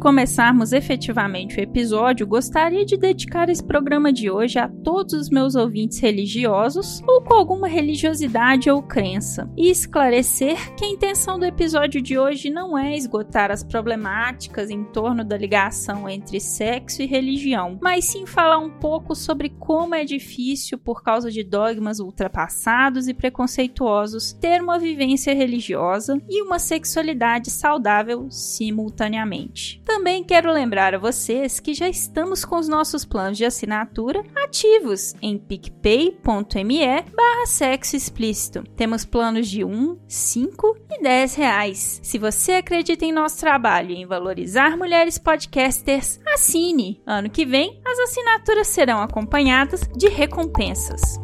Começarmos efetivamente o episódio, gostaria de dedicar esse programa de hoje a todos os meus ouvintes religiosos ou com alguma religiosidade ou crença e esclarecer que a intenção do episódio de hoje não é esgotar as problemáticas em torno da ligação entre sexo e religião, mas sim falar um pouco sobre como é difícil, por causa de dogmas ultrapassados e preconceituosos, ter uma vivência religiosa e uma sexualidade saudável simultaneamente. Também quero lembrar a vocês que já estamos com os nossos planos de assinatura ativos em picpay.me barra sexo explícito. Temos planos de 1, 5 e 10 reais. Se você acredita em nosso trabalho e em valorizar mulheres podcasters, assine. Ano que vem, as assinaturas serão acompanhadas de recompensas.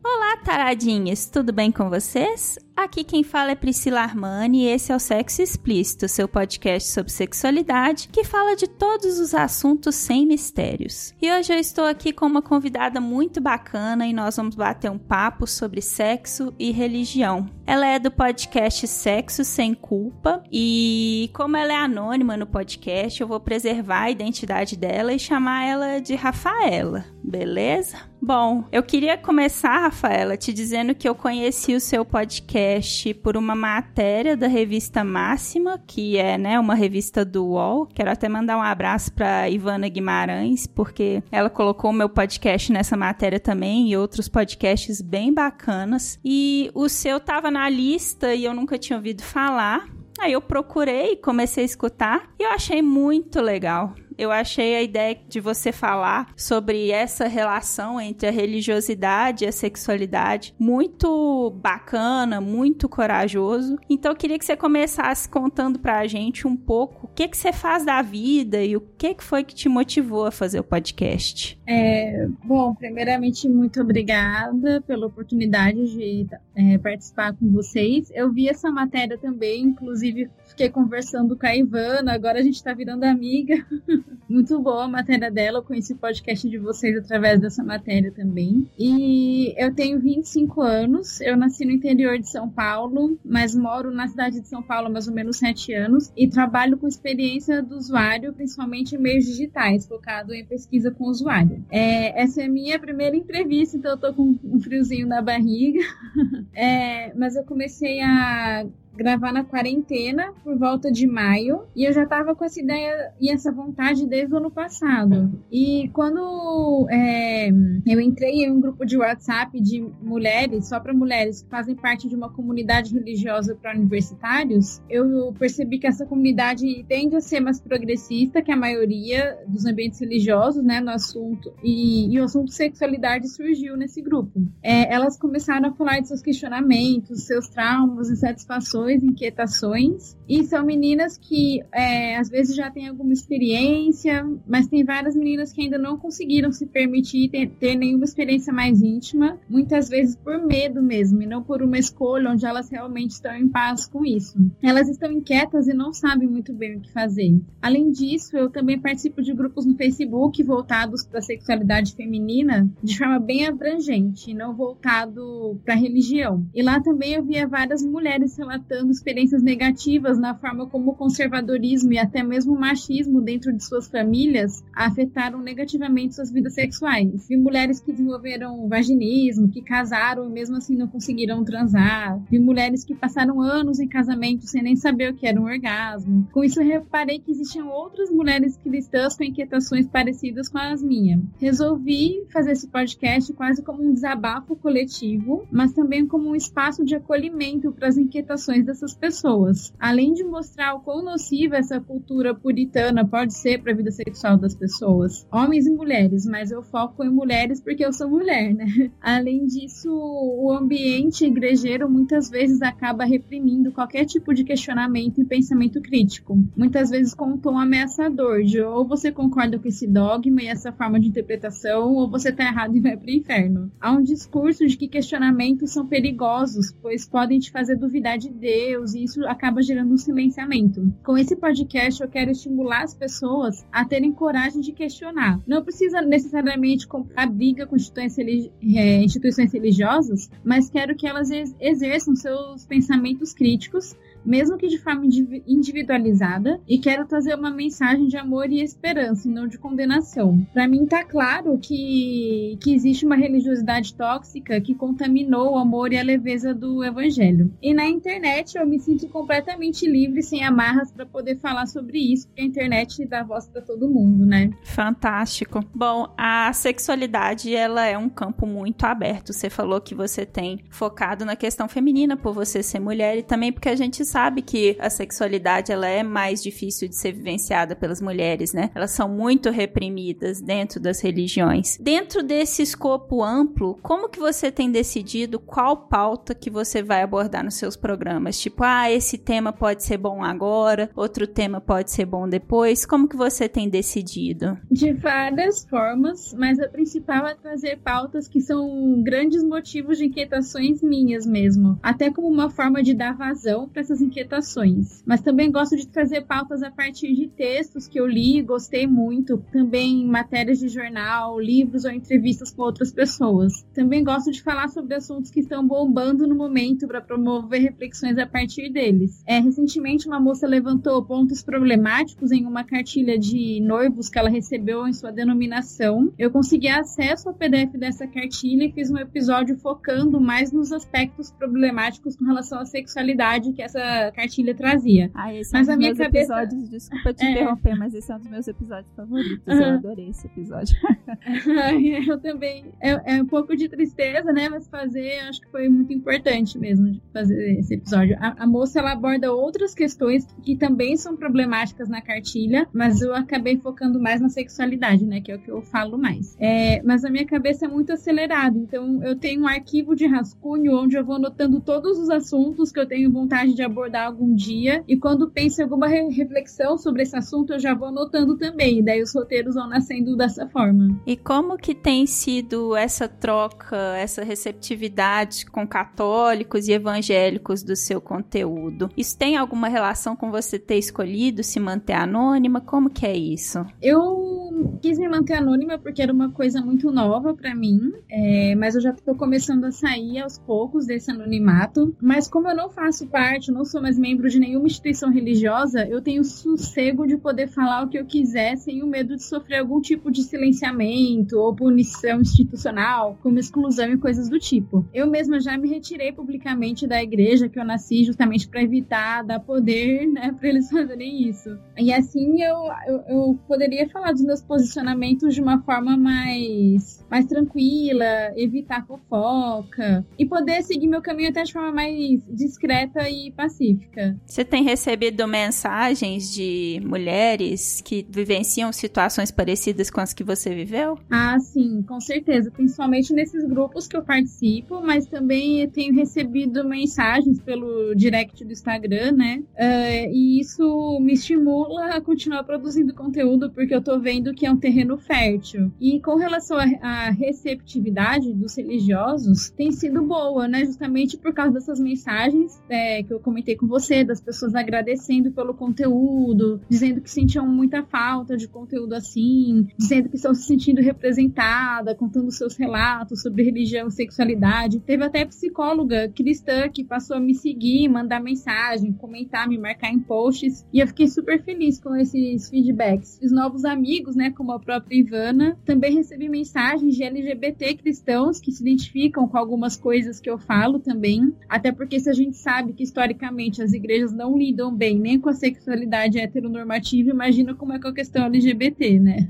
Olá, taradinhas! Tudo bem com vocês? Aqui quem fala é Priscila Armani e esse é o Sexo Explícito, seu podcast sobre sexualidade que fala de todos os assuntos sem mistérios. E hoje eu estou aqui com uma convidada muito bacana e nós vamos bater um papo sobre sexo e religião. Ela é do podcast Sexo Sem Culpa e, como ela é anônima no podcast, eu vou preservar a identidade dela e chamar ela de Rafaela, beleza? Bom, eu queria começar, Rafaela, te dizendo que eu conheci o seu podcast podcast por uma matéria da revista Máxima, que é, né, uma revista do UOL. Quero até mandar um abraço para Ivana Guimarães, porque ela colocou o meu podcast nessa matéria também e outros podcasts bem bacanas. E o seu tava na lista e eu nunca tinha ouvido falar. Aí eu procurei, comecei a escutar e eu achei muito legal. Eu achei a ideia de você falar sobre essa relação entre a religiosidade e a sexualidade muito bacana, muito corajoso. Então eu queria que você começasse contando pra gente um pouco o que que você faz da vida e o que que foi que te motivou a fazer o podcast. É, bom, primeiramente muito obrigada pela oportunidade de é, participar com vocês. Eu vi essa matéria também, inclusive fiquei conversando com a Ivana, agora a gente tá virando amiga. Muito boa a matéria dela, eu conheci o podcast de vocês através dessa matéria também. E eu tenho 25 anos, eu nasci no interior de São Paulo, mas moro na cidade de São Paulo há mais ou menos 7 anos e trabalho com experiência do usuário, principalmente em meios digitais, focado em pesquisa com o usuário. É, essa é minha primeira entrevista, então eu tô com um friozinho na barriga. É, mas eu comecei a gravar na quarentena por volta de maio e eu já tava com essa ideia e essa vontade desde o ano passado. E quando é, eu entrei em um grupo de WhatsApp de mulheres, só para mulheres que fazem parte de uma comunidade religiosa para universitários, eu percebi que essa comunidade tende a ser mais progressista que a maioria dos ambientes religiosos, né, no assunto. E, e o assunto sexualidade surgiu nesse grupo. É, elas começaram a falar de seus questionamentos, seus traumas, insatisfações inquietações. E são meninas que é, às vezes já têm alguma experiência, mas tem várias meninas que ainda não conseguiram se permitir ter, ter nenhuma experiência mais íntima, muitas vezes por medo mesmo, e não por uma escolha onde elas realmente estão em paz com isso. Elas estão inquietas e não sabem muito bem o que fazer. Além disso, eu também participo de grupos no Facebook voltados para a sexualidade feminina de forma bem abrangente, não voltado para religião. E lá também eu via várias mulheres relatando relatando experiências negativas na forma como o conservadorismo e até mesmo o machismo dentro de suas famílias afetaram negativamente suas vidas sexuais. Vi mulheres que desenvolveram vaginismo, que casaram e mesmo assim não conseguiram transar. Vi mulheres que passaram anos em casamento sem nem saber o que era um orgasmo. Com isso, eu reparei que existiam outras mulheres cristãs com inquietações parecidas com as minhas. Resolvi fazer esse podcast quase como um desabafo coletivo, mas também como um espaço de acolhimento para as inquietações dessas pessoas. Além de mostrar o quão nociva essa cultura puritana pode ser para a vida sexual das pessoas, homens e mulheres, mas eu foco em mulheres porque eu sou mulher, né? Além disso, o ambiente igrejeiro muitas vezes acaba reprimindo qualquer tipo de questionamento e pensamento crítico, muitas vezes com um tom ameaçador, de ou você concorda com esse dogma e essa forma de interpretação, ou você tá errado e vai pro inferno. Há um discurso de que questionamentos são perigosos, pois podem te fazer duvidar de Deus, e isso acaba gerando um silenciamento. Com esse podcast, eu quero estimular as pessoas a terem coragem de questionar. Não precisa necessariamente comprar briga com instituições, é, instituições religiosas, mas quero que elas exerçam seus pensamentos críticos mesmo que de forma individualizada, e quero trazer uma mensagem de amor e esperança, e não de condenação. Para mim tá claro que, que existe uma religiosidade tóxica que contaminou o amor e a leveza do evangelho. E na internet eu me sinto completamente livre, sem amarras, para poder falar sobre isso, porque a internet dá voz para todo mundo, né? Fantástico. Bom, a sexualidade ela é um campo muito aberto. Você falou que você tem focado na questão feminina por você ser mulher e também porque a gente sabe sabe que a sexualidade ela é mais difícil de ser vivenciada pelas mulheres, né? Elas são muito reprimidas dentro das religiões. Dentro desse escopo amplo, como que você tem decidido qual pauta que você vai abordar nos seus programas? Tipo, ah, esse tema pode ser bom agora, outro tema pode ser bom depois. Como que você tem decidido? De várias formas, mas a principal é trazer pautas que são grandes motivos de inquietações minhas mesmo, até como uma forma de dar vazão para essas inquietações. Mas também gosto de trazer pautas a partir de textos que eu li, gostei muito, também matérias de jornal, livros ou entrevistas com outras pessoas. Também gosto de falar sobre assuntos que estão bombando no momento para promover reflexões a partir deles. É, recentemente, uma moça levantou pontos problemáticos em uma cartilha de noivos que ela recebeu em sua denominação. Eu consegui acesso ao PDF dessa cartilha e fiz um episódio focando mais nos aspectos problemáticos com relação à sexualidade que essa cartilha trazia. Ah, esse mas é um dos meus cabeça... episódios, desculpa te é. interromper, mas esse é um dos meus episódios favoritos. Uhum. Eu adorei esse episódio. eu também. É, é, um pouco de tristeza, né? Mas fazer, acho que foi muito importante mesmo de fazer esse episódio. A, a moça ela aborda outras questões que também são problemáticas na cartilha, mas eu acabei focando mais na sexualidade, né? Que é o que eu falo mais. É, mas a minha cabeça é muito acelerada, então eu tenho um arquivo de rascunho onde eu vou anotando todos os assuntos que eu tenho vontade de abordar abordar algum dia. E quando penso em alguma re reflexão sobre esse assunto, eu já vou anotando também. E daí os roteiros vão nascendo dessa forma. E como que tem sido essa troca, essa receptividade com católicos e evangélicos do seu conteúdo? Isso tem alguma relação com você ter escolhido se manter anônima? Como que é isso? Eu quis me manter anônima porque era uma coisa muito nova para mim, é, mas eu já tô começando a sair aos poucos desse anonimato. Mas como eu não faço parte, não sou mais membro de nenhuma instituição religiosa, eu tenho sossego de poder falar o que eu quiser sem o medo de sofrer algum tipo de silenciamento ou punição institucional, como exclusão e coisas do tipo. Eu mesma já me retirei publicamente da igreja que eu nasci justamente para evitar dar poder, né, para eles fazerem isso. E assim eu, eu, eu poderia falar dos meus posicionamentos de uma forma mais, mais tranquila, evitar fofoca e poder seguir meu caminho até de forma mais discreta e pacífica. Você tem recebido mensagens de mulheres que vivenciam situações parecidas com as que você viveu? Ah, sim, com certeza. Principalmente nesses grupos que eu participo, mas também tenho recebido mensagens pelo direct do Instagram, né? Uh, e isso me estimula a continuar produzindo conteúdo, porque eu tô vendo que é um terreno fértil. E com relação à receptividade dos religiosos, tem sido boa, né? Justamente por causa dessas mensagens é, que eu comentei com você, das pessoas agradecendo pelo conteúdo, dizendo que sentiam muita falta de conteúdo assim, dizendo que estão se sentindo representada, contando seus relatos sobre religião e sexualidade. Teve até psicóloga cristã que passou a me seguir, mandar mensagem, comentar, me marcar em posts, e eu fiquei super feliz com esses feedbacks. Fiz novos amigos, né, como a própria Ivana. Também recebi mensagens de LGBT cristãos que se identificam com algumas coisas que eu falo também, até porque se a gente sabe que historicamente as igrejas não lidam bem nem com a sexualidade heteronormativa, imagina como é com a questão LGBT, né?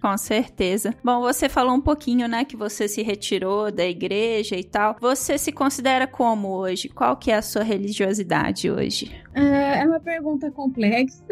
Com certeza. Bom, você falou um pouquinho, né, que você se retirou da igreja e tal. Você se considera como hoje? Qual que é a sua religiosidade hoje? É, é uma pergunta complexa.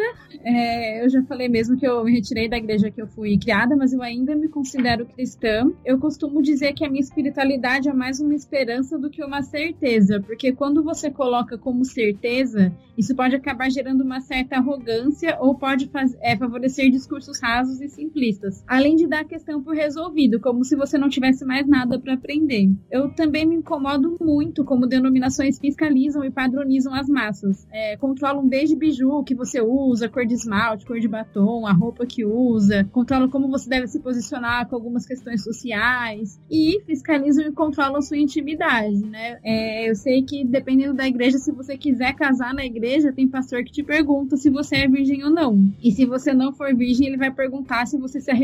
É, eu já falei mesmo que eu me retirei da igreja que eu fui criada, mas eu ainda me considero cristã. Eu costumo dizer que a minha espiritualidade é mais uma esperança do que uma certeza, porque quando você coloca como certeza, isso pode acabar gerando uma certa arrogância ou pode faz, é, favorecer discursos rasos e simplistas, além de dar a questão por resolvido, como se você não tivesse mais nada para aprender. Eu também me incomodo muito como denominações fiscalizam e padronizam as massas. É, controlam desde biju que você usa, cor de esmalte, cor de batom, a roupa que usa, controlam como você deve se posicionar com algumas questões sociais e fiscalizam e controlam sua intimidade, né? É, eu sei que dependendo da igreja, se você quiser casar na igreja, tem pastor que te pergunta se você é virgem ou não. E se você não for virgem, ele vai perguntar se você se arrependeu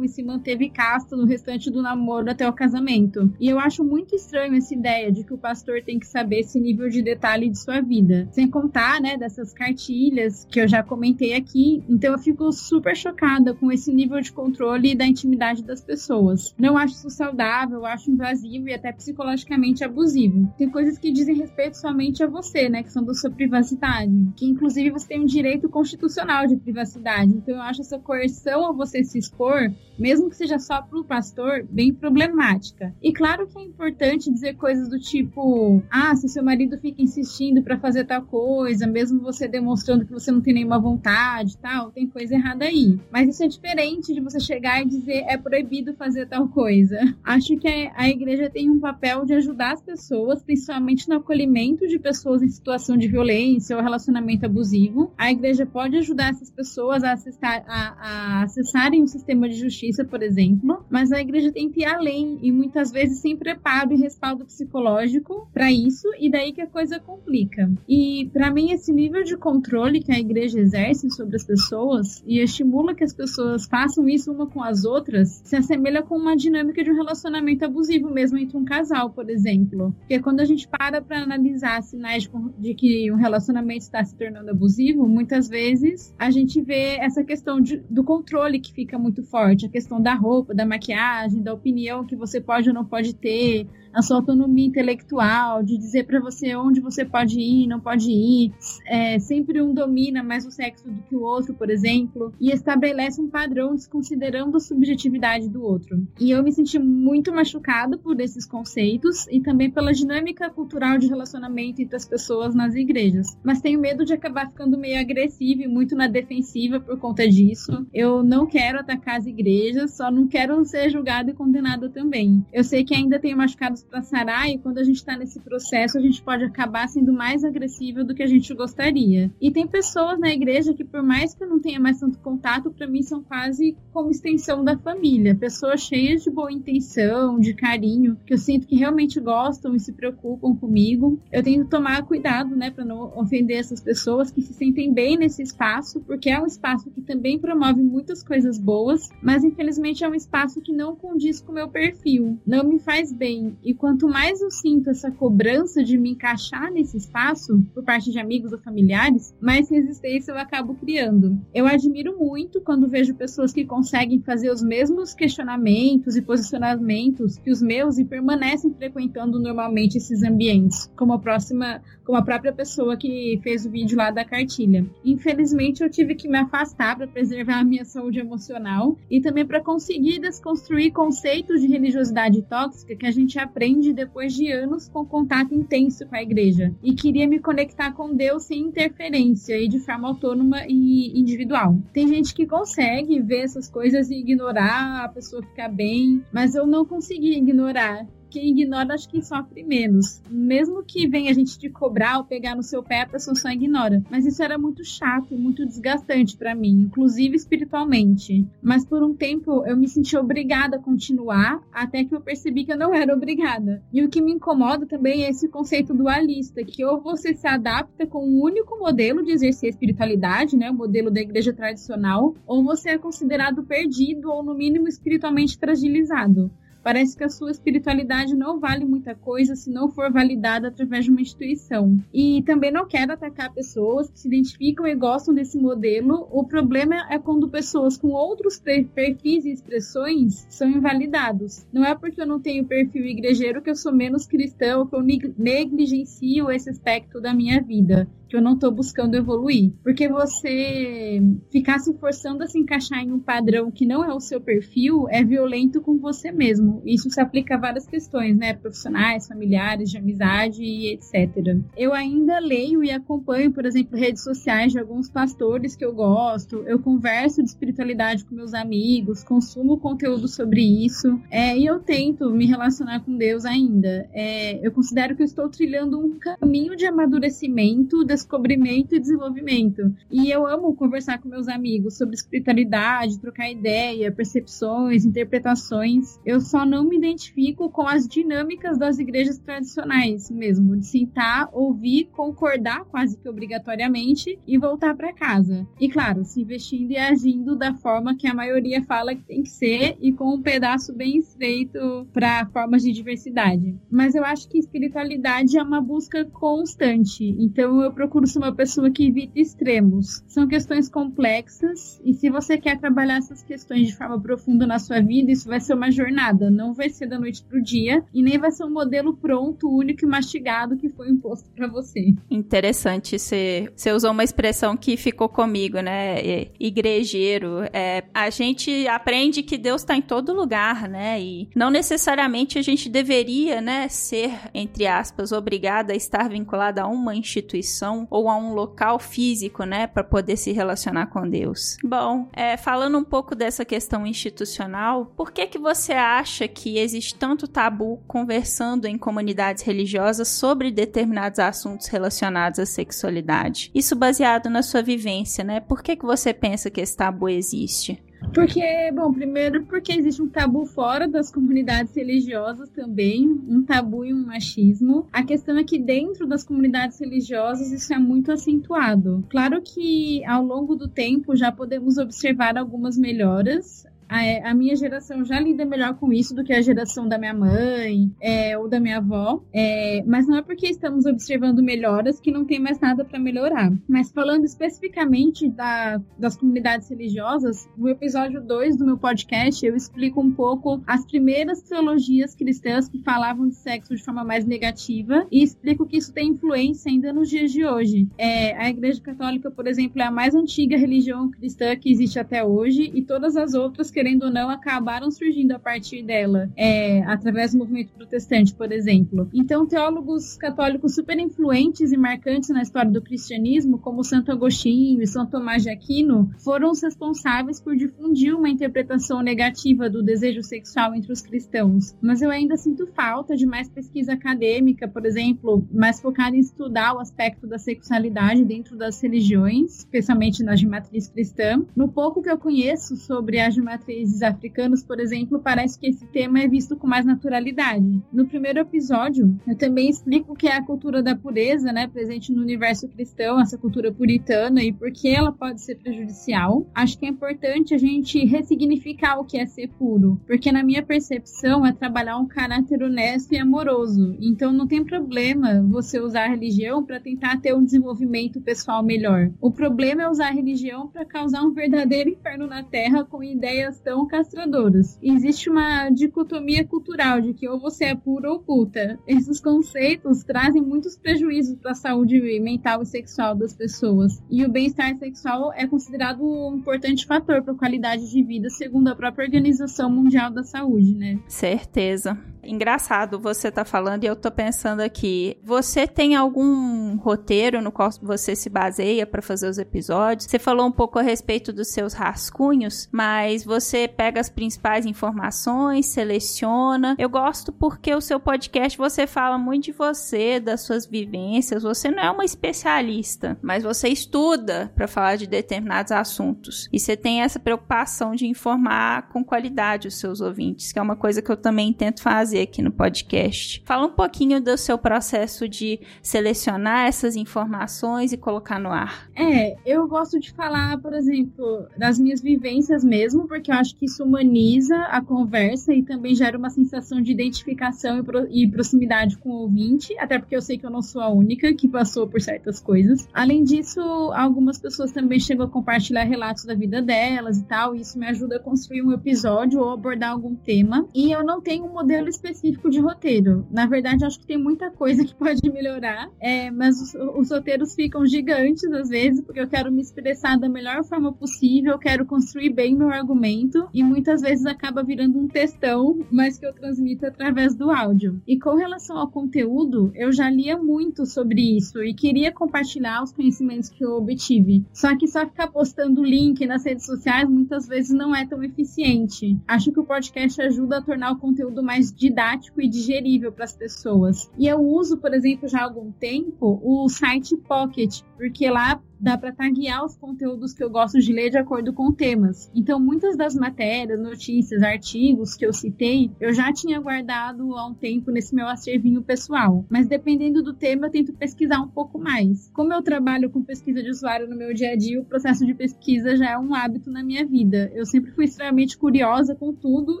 e se manteve casto no restante do namoro até o casamento. E eu acho muito estranho essa ideia de que o pastor tem que saber esse nível de detalhe de sua vida. Sem contar né, dessas cartilhas que eu já comentei aqui. Então eu fico super chocada com esse nível de controle da intimidade das pessoas. Não acho isso saudável, acho invasivo e até psicologicamente abusivo. Tem coisas que dizem respeito somente a você, né, que são da sua privacidade, que inclusive você tem um direito constitucional de privacidade. Então eu acho essa coerção a você se expor, mesmo que seja só para o pastor, bem problemática. E claro que é importante dizer coisas do tipo: "Ah, se seu marido fica insistindo para fazer tal coisa, mesmo você demonstrando que você não tem nenhuma vontade tal, tem coisa errada aí. Mas isso é diferente de você chegar e dizer é proibido fazer tal coisa. Acho que a igreja tem um papel de ajudar as pessoas, principalmente no acolhimento de pessoas em situação de violência ou relacionamento abusivo. A igreja pode ajudar essas pessoas a, acessar, a, a acessarem o sistema de justiça, por exemplo, mas a igreja tem que ir além e muitas vezes sem preparo e respaldo psicológico para isso, e daí que a coisa complica. E para mim, esse nível de controle que a igreja exerce sobre as pessoas e estimula que as pessoas façam isso uma com as outras se assemelha com uma dinâmica de um relacionamento abusivo mesmo entre um casal, por exemplo. Porque quando a gente para para analisar sinais de, que um relacionamento está se tornando abusivo, muitas vezes a gente vê essa questão de, do controle que fica muito forte, a questão da roupa, da maquiagem, da opinião que você pode ou não pode ter, a sua autonomia intelectual, de dizer para você onde você pode ir, não pode ir. É, sempre um domina mais o sexo do que o outro, por exemplo, e estabelece um padrão desconsiderando a subjetividade do outro. E eu me senti muito machucada por esses conceitos e também pela dinâmica cultural de relacionamento entre as pessoas nas igrejas. Mas tenho medo de acabar ficando meio agressiva e muito na defensiva por conta disso. Eu não quero atacar as igrejas, só não quero ser julgada e condenada também. Eu sei que ainda tenho machucado para sarar e quando a gente está nesse processo, a gente pode acabar sendo mais agressivo do que a gente gostaria. E tem pessoas na igreja que, por mais que eu não tenha mais tanto contato, para mim são quase como extensão da família. Pessoas cheias de boa intenção, de carinho, que eu sinto que realmente gostam e se preocupam comigo. Eu tenho que tomar cuidado, né, para não ofender essas pessoas que se sentem bem nesse espaço, porque é um espaço que também promove muitas coisas boas, mas infelizmente é um espaço que não condiz com o meu perfil, não me faz bem e quanto mais eu sinto essa cobrança de me encaixar nesse espaço, por parte de amigos ou familiares, mais resistência eu acabo criando. Eu admiro muito quando vejo pessoas que conseguem fazer os mesmos questionamentos e posicionamentos que os meus e permanecem frequentando normalmente esses ambientes, como a próxima, como a própria pessoa que fez o vídeo lá da cartilha. Infelizmente, eu tive que me afastar para preservar a minha saúde emocional e também para conseguir desconstruir conceitos de religiosidade tóxica que a gente aprende aprende depois de anos com contato intenso com a igreja e queria me conectar com Deus sem interferência e de forma autônoma e individual. Tem gente que consegue ver essas coisas e ignorar, a pessoa ficar bem, mas eu não consegui ignorar quem ignora acho que sofre menos. Mesmo que venha a gente te cobrar ou pegar no seu pé, a pessoa só ignora. Mas isso era muito chato muito desgastante para mim, inclusive espiritualmente. Mas por um tempo eu me senti obrigada a continuar, até que eu percebi que eu não era obrigada. E o que me incomoda também é esse conceito dualista, que ou você se adapta com um único modelo de exercer espiritualidade, né, o modelo da igreja tradicional, ou você é considerado perdido ou no mínimo espiritualmente fragilizado. Parece que a sua espiritualidade não vale muita coisa se não for validada através de uma instituição. E também não quero atacar pessoas que se identificam e gostam desse modelo. O problema é quando pessoas com outros perfis e expressões são invalidados. Não é porque eu não tenho perfil igrejeiro que eu sou menos cristão, que eu negligencio esse aspecto da minha vida que eu não estou buscando evoluir. Porque você ficar se forçando a se encaixar em um padrão que não é o seu perfil é violento com você mesmo. Isso se aplica a várias questões, né? Profissionais, familiares, de amizade e etc. Eu ainda leio e acompanho, por exemplo, redes sociais de alguns pastores que eu gosto. Eu converso de espiritualidade com meus amigos, consumo conteúdo sobre isso. É, e eu tento me relacionar com Deus ainda. É, eu considero que eu estou trilhando um caminho de amadurecimento descobrimento e desenvolvimento. E eu amo conversar com meus amigos sobre espiritualidade, trocar ideia, percepções, interpretações. Eu só não me identifico com as dinâmicas das igrejas tradicionais mesmo, de sentar, ouvir, concordar quase que obrigatoriamente e voltar para casa. E claro, se investindo e agindo da forma que a maioria fala que tem que ser e com um pedaço bem estreito para formas de diversidade. Mas eu acho que espiritualidade é uma busca constante. Então eu procuro ser uma pessoa que evita extremos. São questões complexas e se você quer trabalhar essas questões de forma profunda na sua vida, isso vai ser uma jornada, não vai ser da noite pro dia e nem vai ser um modelo pronto, único e mastigado que foi imposto para você. Interessante, você, você usou uma expressão que ficou comigo, né? É, igrejeiro. É, a gente aprende que Deus está em todo lugar, né? E não necessariamente a gente deveria, né, ser, entre aspas, obrigada a estar vinculada a uma instituição ou a um local físico, né, para poder se relacionar com Deus. Bom, é, falando um pouco dessa questão institucional, por que que você acha que existe tanto tabu conversando em comunidades religiosas sobre determinados assuntos relacionados à sexualidade? Isso baseado na sua vivência, né? Por que que você pensa que esse tabu existe? Porque, bom, primeiro porque existe um tabu fora das comunidades religiosas também, um tabu e um machismo. A questão é que dentro das comunidades religiosas isso é muito acentuado. Claro que ao longo do tempo já podemos observar algumas melhoras a, a, minha geração já lida melhor com isso do que a geração da minha mãe é, ou da minha avó. É, mas não é porque estamos observando melhoras que não tem mais nada para melhorar. Mas falando especificamente da, das comunidades religiosas, no episódio 2 do meu podcast, eu explico um pouco as primeiras teologias cristãs que falavam de sexo de forma mais negativa e explico que isso tem influência ainda nos dias de hoje. É, a Igreja Católica, por exemplo, é a mais antiga religião cristã que existe até hoje e todas as outras querendo ou não, acabaram surgindo a partir dela, é, através do movimento protestante, por exemplo. Então, teólogos católicos super influentes e marcantes na história do cristianismo, como Santo Agostinho e São Tomás de Aquino, foram os responsáveis por difundir uma interpretação negativa do desejo sexual entre os cristãos. Mas eu ainda sinto falta de mais pesquisa acadêmica, por exemplo, mais focada em estudar o aspecto da sexualidade dentro das religiões, especialmente na de matriz cristã. No pouco que eu conheço sobre a de países africanos, por exemplo, parece que esse tema é visto com mais naturalidade. No primeiro episódio, eu também explico o que é a cultura da pureza, né, presente no universo cristão, essa cultura puritana e por que ela pode ser prejudicial. Acho que é importante a gente ressignificar o que é ser puro, porque na minha percepção é trabalhar um caráter honesto e amoroso. Então não tem problema você usar a religião para tentar ter um desenvolvimento pessoal melhor. O problema é usar a religião para causar um verdadeiro inferno na terra com ideias tão castradoras. Existe uma dicotomia cultural de que ou você é puro ou puta. Esses conceitos trazem muitos prejuízos para a saúde mental e sexual das pessoas. E o bem-estar sexual é considerado um importante fator para a qualidade de vida, segundo a própria Organização Mundial da Saúde, né? Certeza. Engraçado você tá falando e eu tô pensando aqui. Você tem algum roteiro no qual você se baseia para fazer os episódios? Você falou um pouco a respeito dos seus rascunhos, mas você pega as principais informações, seleciona. Eu gosto porque o seu podcast você fala muito de você, das suas vivências. Você não é uma especialista, mas você estuda para falar de determinados assuntos. E você tem essa preocupação de informar com qualidade os seus ouvintes, que é uma coisa que eu também tento fazer trazer aqui no podcast. Fala um pouquinho do seu processo de selecionar essas informações e colocar no ar. É, eu gosto de falar, por exemplo, das minhas vivências mesmo, porque eu acho que isso humaniza a conversa e também gera uma sensação de identificação e proximidade com o ouvinte, até porque eu sei que eu não sou a única que passou por certas coisas. Além disso, algumas pessoas também chegam a compartilhar relatos da vida delas e tal, e isso me ajuda a construir um episódio ou abordar algum tema. E eu não tenho um modelo específico de roteiro. Na verdade, acho que tem muita coisa que pode melhorar, é, mas os, os roteiros ficam gigantes às vezes, porque eu quero me expressar da melhor forma possível, eu quero construir bem meu argumento, e muitas vezes acaba virando um textão, mas que eu transmito através do áudio. E com relação ao conteúdo, eu já lia muito sobre isso e queria compartilhar os conhecimentos que eu obtive. Só que só ficar postando link nas redes sociais muitas vezes não é tão eficiente. Acho que o podcast ajuda a tornar o conteúdo mais didático e digerível para as pessoas. E eu uso, por exemplo, já há algum tempo, o site Pocket, porque lá dá para taguear os conteúdos que eu gosto de ler de acordo com temas. Então, muitas das matérias, notícias, artigos que eu citei, eu já tinha guardado há um tempo nesse meu acervinho pessoal. Mas dependendo do tema, eu tento pesquisar um pouco mais. Como eu trabalho com pesquisa de usuário no meu dia a dia, o processo de pesquisa já é um hábito na minha vida. Eu sempre fui extremamente curiosa com tudo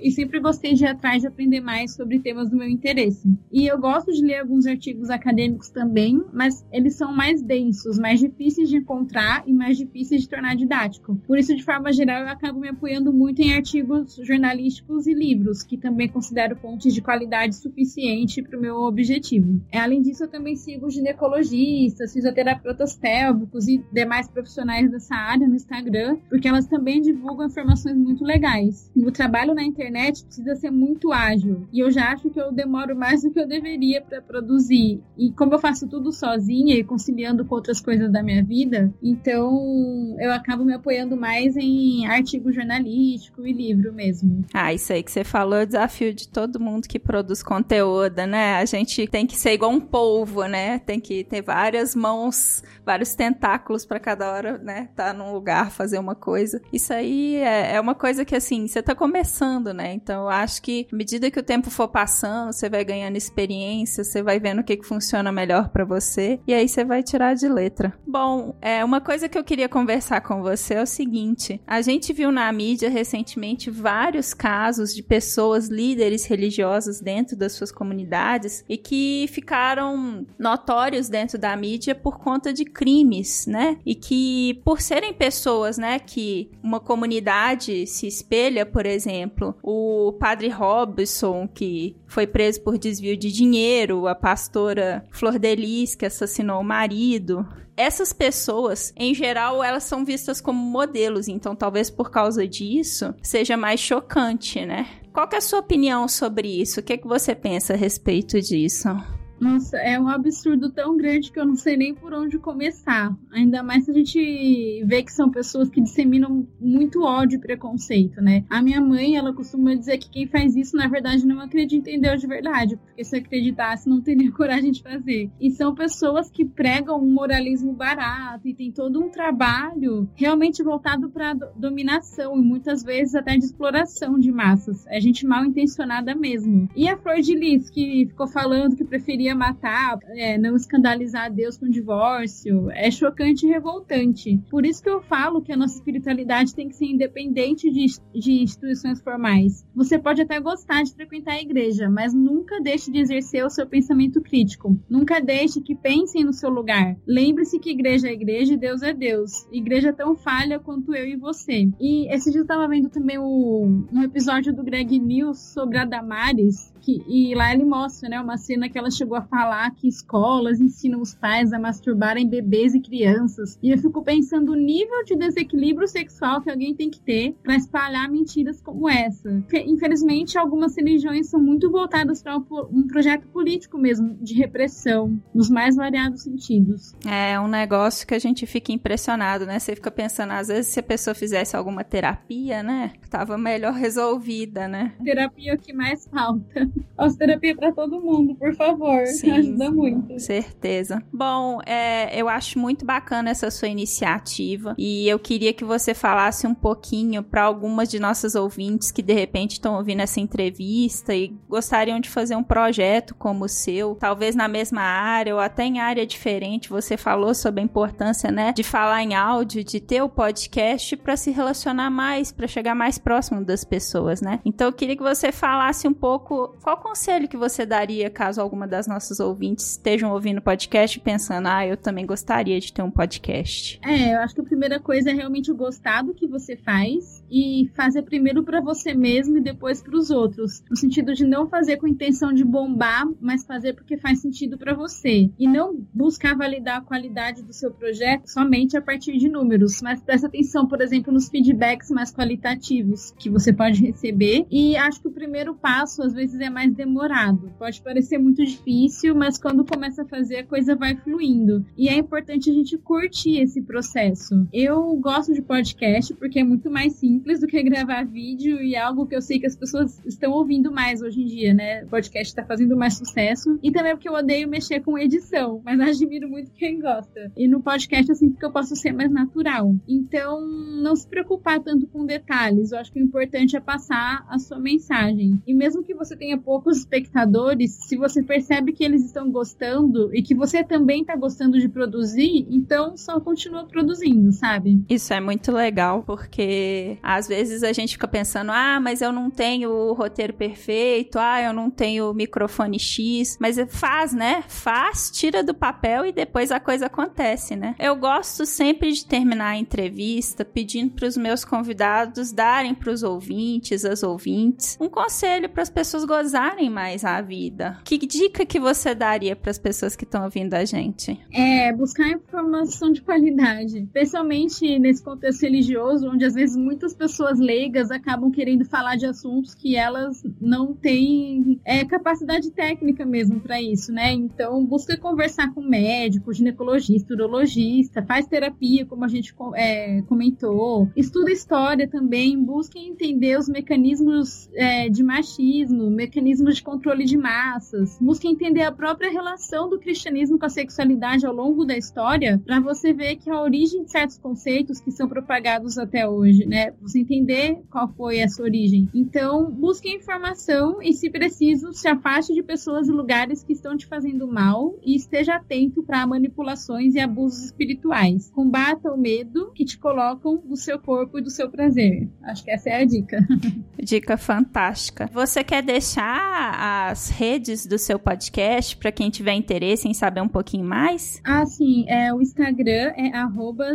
e sempre gostei de ir atrás de aprender mais sobre temas do meu interesse. E eu gosto de ler alguns artigos acadêmicos também, mas eles são mais densos, mais difíceis de encontrar e mais difíceis de tornar didático. Por isso, de forma geral, eu acabo me apoiando muito em artigos jornalísticos e livros, que também considero fontes de qualidade suficiente para o meu objetivo. É, além disso, eu também sigo ginecologistas, fisioterapeutas pélvicos e demais profissionais dessa área no Instagram, porque elas também divulgam informações muito legais. O trabalho na internet precisa ser muito ágil, e eu já acho que eu demoro mais do que eu deveria para produzir. E como eu faço tudo sozinha e conciliando com outras coisas da minha vida, então eu acabo me apoiando mais em artigo jornalístico e livro mesmo. Ah, isso aí que você falou é o desafio de todo mundo que produz conteúdo, né? A gente tem que ser igual um polvo, né? Tem que ter várias mãos, vários tentáculos para cada hora, né? Tá num lugar, fazer uma coisa. Isso aí é, é uma coisa que, assim, você tá começando, né? Então eu acho que à medida que o tempo for passando, você vai ganhando experiência, você vai vendo o que, que funciona melhor para você, e aí você vai tirar de letra. Bom, é, uma coisa que eu queria conversar com você é o seguinte: a gente viu na mídia recentemente vários casos de pessoas, líderes religiosos dentro das suas comunidades e que ficaram notórios dentro da mídia por conta de crimes, né? E que por serem pessoas, né, que uma comunidade se espelha, por exemplo, o padre Robson, que foi preso por desvio de dinheiro, a pastora Flor Delis, que assassinou o marido, essas pessoas, em geral, elas são vistas como modelos, então talvez por causa disso seja mais chocante, né? Qual é a sua opinião sobre isso? O que, é que você pensa a respeito disso? Nossa, é um absurdo tão grande que eu não sei nem por onde começar. Ainda mais se a gente vê que são pessoas que disseminam muito ódio e preconceito, né? A minha mãe, ela costuma dizer que quem faz isso, na verdade, não acredita em Deus de verdade, porque se acreditasse, não teria coragem de fazer. E são pessoas que pregam um moralismo barato e tem todo um trabalho realmente voltado para dominação e muitas vezes até de exploração de massas. É gente mal intencionada mesmo. E a Freud Lis, que ficou falando que preferia matar, é, não escandalizar Deus com divórcio, é chocante e revoltante. Por isso que eu falo que a nossa espiritualidade tem que ser independente de, de instituições formais. Você pode até gostar de frequentar a igreja, mas nunca deixe de exercer o seu pensamento crítico. Nunca deixe que pensem no seu lugar. Lembre-se que igreja é igreja e Deus é Deus. Igreja tão falha quanto eu e você. E esse dia eu estava vendo também o, um episódio do Greg News sobre a Damares, que, e lá ele mostra, né, uma cena que ela chegou a falar que escolas ensinam os pais a masturbarem bebês e crianças. E eu fico pensando o nível de desequilíbrio sexual que alguém tem que ter para espalhar mentiras como essa. Porque, infelizmente, algumas religiões são muito voltadas para um projeto político mesmo, de repressão, nos mais variados sentidos. É um negócio que a gente fica impressionado, né? Você fica pensando, às vezes, se a pessoa fizesse alguma terapia, né? Tava melhor resolvida, né? Terapia é o que mais falta. Faço terapia para todo mundo, por favor. Sim, Ajuda muito. Certeza. Bom, é, eu acho muito bacana essa sua iniciativa e eu queria que você falasse um pouquinho para algumas de nossas ouvintes que de repente estão ouvindo essa entrevista e gostariam de fazer um projeto como o seu, talvez na mesma área ou até em área diferente. Você falou sobre a importância, né, de falar em áudio, de ter o podcast para se relacionar mais, para chegar mais próximo das pessoas, né? Então eu queria que você falasse um pouco qual conselho que você daria caso alguma das nossas ouvintes estejam ouvindo o podcast pensando, ah, eu também gostaria de ter um podcast? É, eu acho que a primeira coisa é realmente o gostar do que você faz e fazer primeiro para você mesmo e depois para os outros. No sentido de não fazer com intenção de bombar, mas fazer porque faz sentido para você. E não buscar validar a qualidade do seu projeto somente a partir de números, mas presta atenção, por exemplo, nos feedbacks mais qualitativos que você pode receber. E acho que o primeiro passo às vezes é mais demorado. Pode parecer muito difícil, mas quando começa a fazer a coisa vai fluindo. E é importante a gente curtir esse processo. Eu gosto de podcast porque é muito mais simples do que gravar vídeo e é algo que eu sei que as pessoas estão ouvindo mais hoje em dia, né? O podcast está fazendo mais sucesso. E também porque eu odeio mexer com edição, mas admiro muito quem gosta. E no podcast eu sinto que eu posso ser mais natural. Então, não se preocupar tanto com detalhes. Eu acho que o importante é passar a sua mensagem. E mesmo que você tenha poucos espectadores, se você percebe que eles estão gostando e que você também está gostando de produzir, então só continua produzindo, sabe? Isso é muito legal, porque às vezes a gente fica pensando, ah, mas eu não tenho o roteiro perfeito, ah, eu não tenho o microfone X, mas faz, né? Faz, tira do papel e depois a coisa acontece, né? Eu gosto sempre de terminar a entrevista pedindo para os meus convidados darem para os ouvintes, as ouvintes, um conselho para as pessoas gozarem mais a vida. Que dica que você daria para as pessoas que estão ouvindo a gente? É buscar informação de qualidade, especialmente nesse contexto religioso, onde às vezes muitas pessoas leigas acabam querendo falar de assuntos que elas não têm é, capacidade técnica mesmo para isso, né? Então busca conversar com médico, ginecologista, urologista, faz terapia, como a gente é, comentou, estuda história também, busca entender os mecanismos é, de machismo, mecanismos de controle de massas, busca entender a própria relação do cristianismo com a sexualidade ao longo da história, para você ver que a origem de certos conceitos que são propagados até hoje, né? Você entender qual foi essa origem. Então, busque informação e, se preciso, se afaste de pessoas e lugares que estão te fazendo mal e esteja atento para manipulações e abusos espirituais. Combata o medo que te colocam do seu corpo e do seu prazer. Acho que essa é a dica. Dica fantástica. Você quer deixar as redes do seu podcast para quem tiver interesse em saber um pouquinho mais? Ah, sim. É, o Instagram é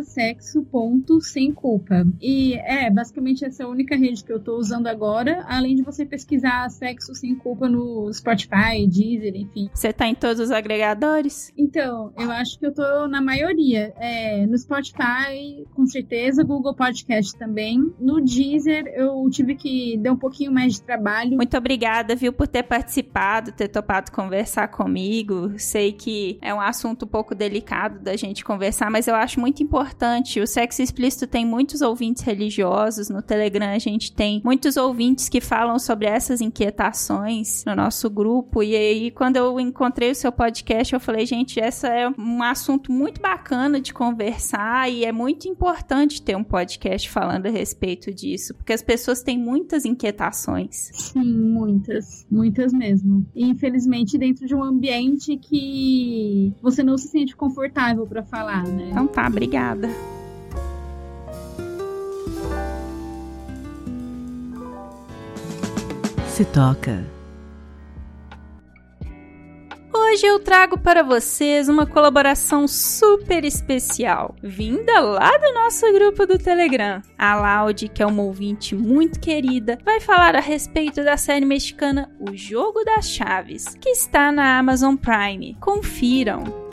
sexo.semculpa. E é, basicamente essa é a única rede que eu tô usando agora, além de você pesquisar sexo sem culpa no Spotify, Deezer, enfim. Você tá em todos os agregadores? Então, eu acho que eu tô na maioria. É, no Spotify, com certeza, Google Podcast também. No Deezer, eu tive que dar um pouquinho mais de trabalho. Muito obrigada, viu, por ter participado, ter topado conversar comigo. Sei que é um assunto um pouco delicado da gente conversar, mas eu acho muito importante. O sexo explícito tem muitos ouvintes religiosos. No Telegram, a gente tem muitos ouvintes que falam sobre essas inquietações no nosso grupo. E aí, quando eu encontrei o seu podcast, eu falei, gente, essa é um assunto muito bacana de conversar e é muito importante ter um podcast falando a respeito disso, porque as pessoas têm muitas inquietações. Sim, muitas, muitas mesmo. E infelizmente dentro de um ambiente que você não se sente confortável para falar, né? Então tá, obrigada. Se toca. Hoje eu trago para vocês uma colaboração super especial, vinda lá do nosso grupo do Telegram. A Laude, que é uma ouvinte muito querida, vai falar a respeito da série mexicana O Jogo das Chaves, que está na Amazon Prime. Confiram!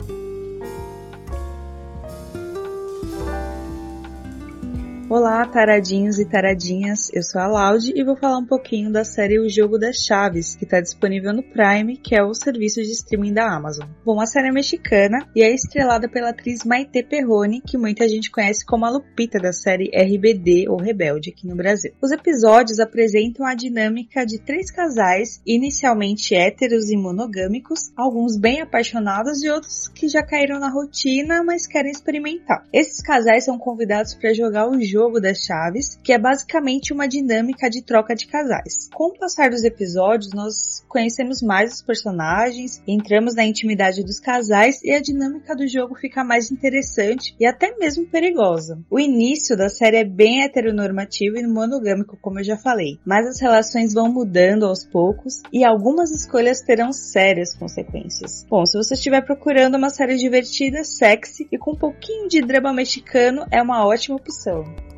Olá, taradinhos e taradinhas. Eu sou a Laude e vou falar um pouquinho da série O Jogo das Chaves, que está disponível no Prime, que é o serviço de streaming da Amazon. Bom, a série é mexicana e é estrelada pela atriz Maite Perrone, que muita gente conhece como a Lupita da série RBD ou Rebelde aqui no Brasil. Os episódios apresentam a dinâmica de três casais, inicialmente héteros e monogâmicos, alguns bem apaixonados e outros que já caíram na rotina, mas querem experimentar. Esses casais são convidados para jogar o jogo jogo das chaves, que é basicamente uma dinâmica de troca de casais. Com o passar dos episódios, nós conhecemos mais os personagens, entramos na intimidade dos casais e a dinâmica do jogo fica mais interessante e até mesmo perigosa. O início da série é bem heteronormativo e monogâmico, como eu já falei, mas as relações vão mudando aos poucos e algumas escolhas terão sérias consequências. Bom, se você estiver procurando uma série divertida, sexy e com um pouquinho de drama mexicano, é uma ótima opção.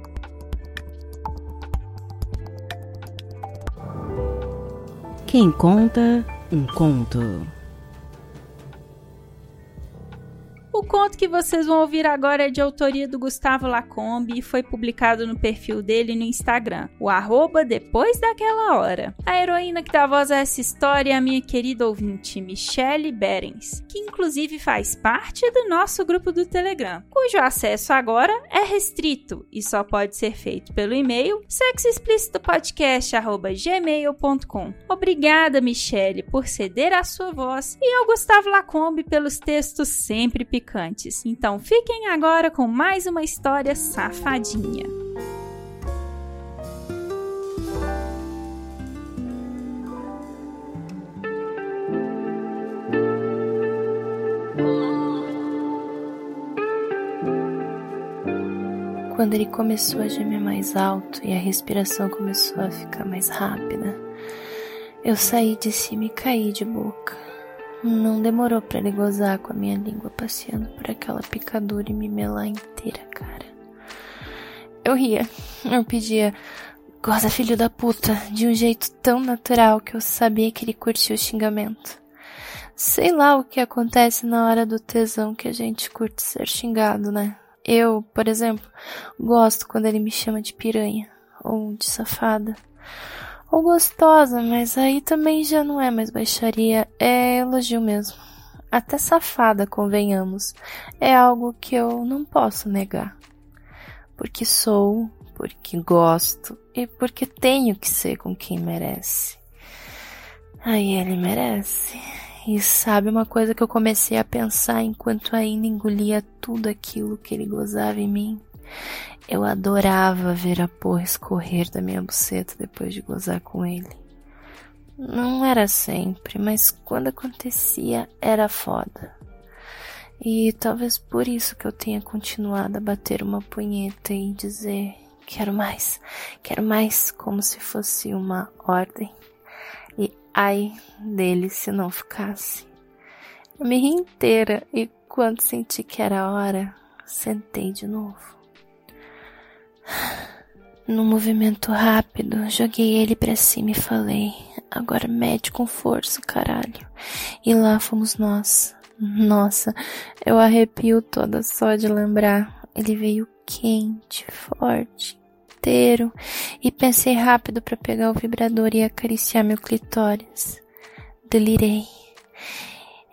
Quem conta um conto. O conto que vocês vão ouvir agora é de autoria do Gustavo Lacombe e foi publicado no perfil dele no Instagram, o arroba depois daquela hora. A heroína que dá voz a essa história é a minha querida ouvinte Michelle Berens, que inclusive faz parte do nosso grupo do Telegram, cujo acesso agora é restrito e só pode ser feito pelo e-mail sexoexplicitopodcast.gmail.com. Obrigada, Michelle, por ceder a sua voz e ao Gustavo Lacombe pelos textos sempre picantes então fiquem agora com mais uma história safadinha. Quando ele começou a gemer mais alto e a respiração começou a ficar mais rápida, eu saí de cima e caí de boca. Não demorou para ele gozar com a minha língua passeando por aquela picadura e me melar inteira, cara. Eu ria, eu pedia, goza filho da puta, de um jeito tão natural que eu sabia que ele curtia o xingamento. Sei lá o que acontece na hora do tesão que a gente curte ser xingado, né? Eu, por exemplo, gosto quando ele me chama de piranha ou de safada ou gostosa, mas aí também já não é mais baixaria, é elogio mesmo. Até safada, convenhamos, é algo que eu não posso negar. Porque sou, porque gosto e porque tenho que ser com quem merece. Aí ele merece. E sabe uma coisa que eu comecei a pensar enquanto ainda engolia tudo aquilo que ele gozava em mim? Eu adorava ver a porra escorrer da minha buceta depois de gozar com ele. Não era sempre, mas quando acontecia era foda. E talvez por isso que eu tenha continuado a bater uma punheta e dizer quero mais, quero mais, como se fosse uma ordem. E ai dele se não ficasse. Eu me ri inteira e quando senti que era a hora, sentei de novo. Num movimento rápido, joguei ele para cima e falei: Agora mede com força, caralho. E lá fomos nós. Nossa, eu arrepio toda só de lembrar. Ele veio quente, forte, inteiro, e pensei rápido para pegar o vibrador e acariciar meu clitóris. Delirei.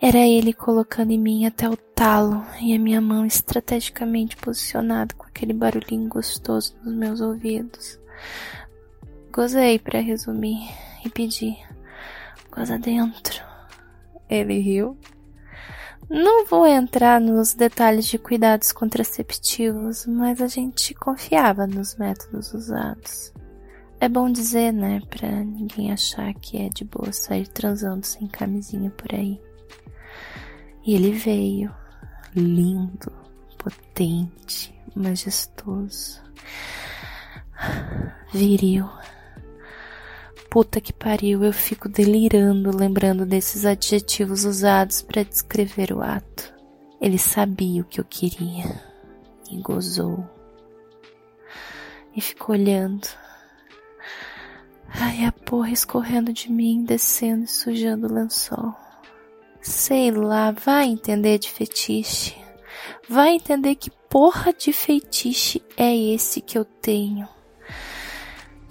Era ele colocando em mim até o talo e a minha mão estrategicamente posicionada aquele barulhinho gostoso nos meus ouvidos. Gozei para resumir e pedi: goza dentro. Ele riu. Não vou entrar nos detalhes de cuidados contraceptivos, mas a gente confiava nos métodos usados. É bom dizer, né, pra ninguém achar que é de boa sair transando sem camisinha por aí. E ele veio, lindo, potente, majestoso, viril. Puta que pariu, eu fico delirando lembrando desses adjetivos usados para descrever o ato. Ele sabia o que eu queria e gozou. E ficou olhando. Ai, a porra escorrendo de mim, descendo e sujando o lençol. Sei lá, vai entender de fetiche. Vai entender que porra de feitiço é esse que eu tenho?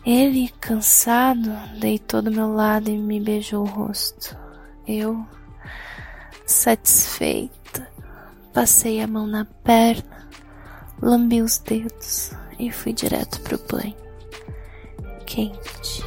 Ele, cansado, deitou do meu lado e me beijou o rosto. Eu, satisfeita, passei a mão na perna, lambi os dedos e fui direto pro banho. Quente.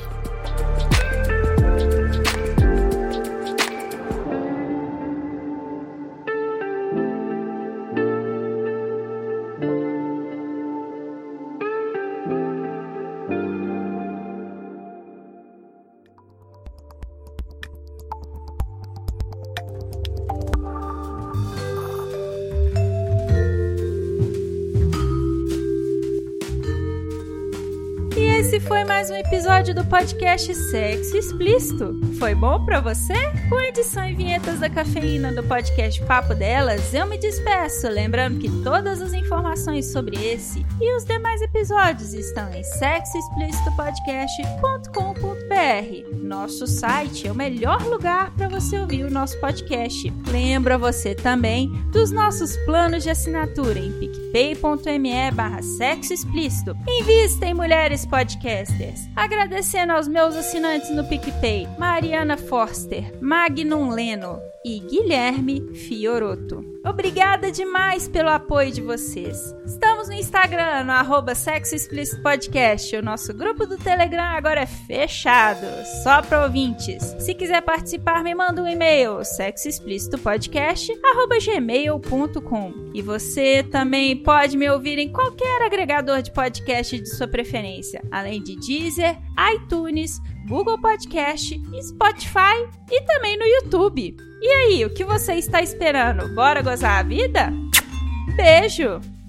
Episódio do podcast Sexo Explícito. Foi bom para você? Com edição e vinhetas da cafeína do podcast Papo Delas, eu me despeço, lembrando que todas as informações sobre esse e os demais episódios estão em sexoexplicitopodcast.com.br. Nosso site é o melhor lugar para você ouvir o nosso podcast. Lembra você também dos nossos planos de assinatura em picpay.me barra sexo explícito. Invista em Mulheres Podcasters. Agradecendo aos meus assinantes no PicPay, Maria Mariana Forster, Magnum Leno e Guilherme Fioroto. Obrigada demais pelo apoio de vocês. Estamos no Instagram, no arroba Sexo Explícito Podcast. O nosso grupo do Telegram agora é fechado, só para ouvintes. Se quiser participar, me manda um e-mail, sexoexplicitopodcast.gmail.com E você também pode me ouvir em qualquer agregador de podcast de sua preferência, além de Deezer, iTunes, Google Podcast, Spotify e também no YouTube. E aí, o que você está esperando? Bora gozar a vida? Beijo!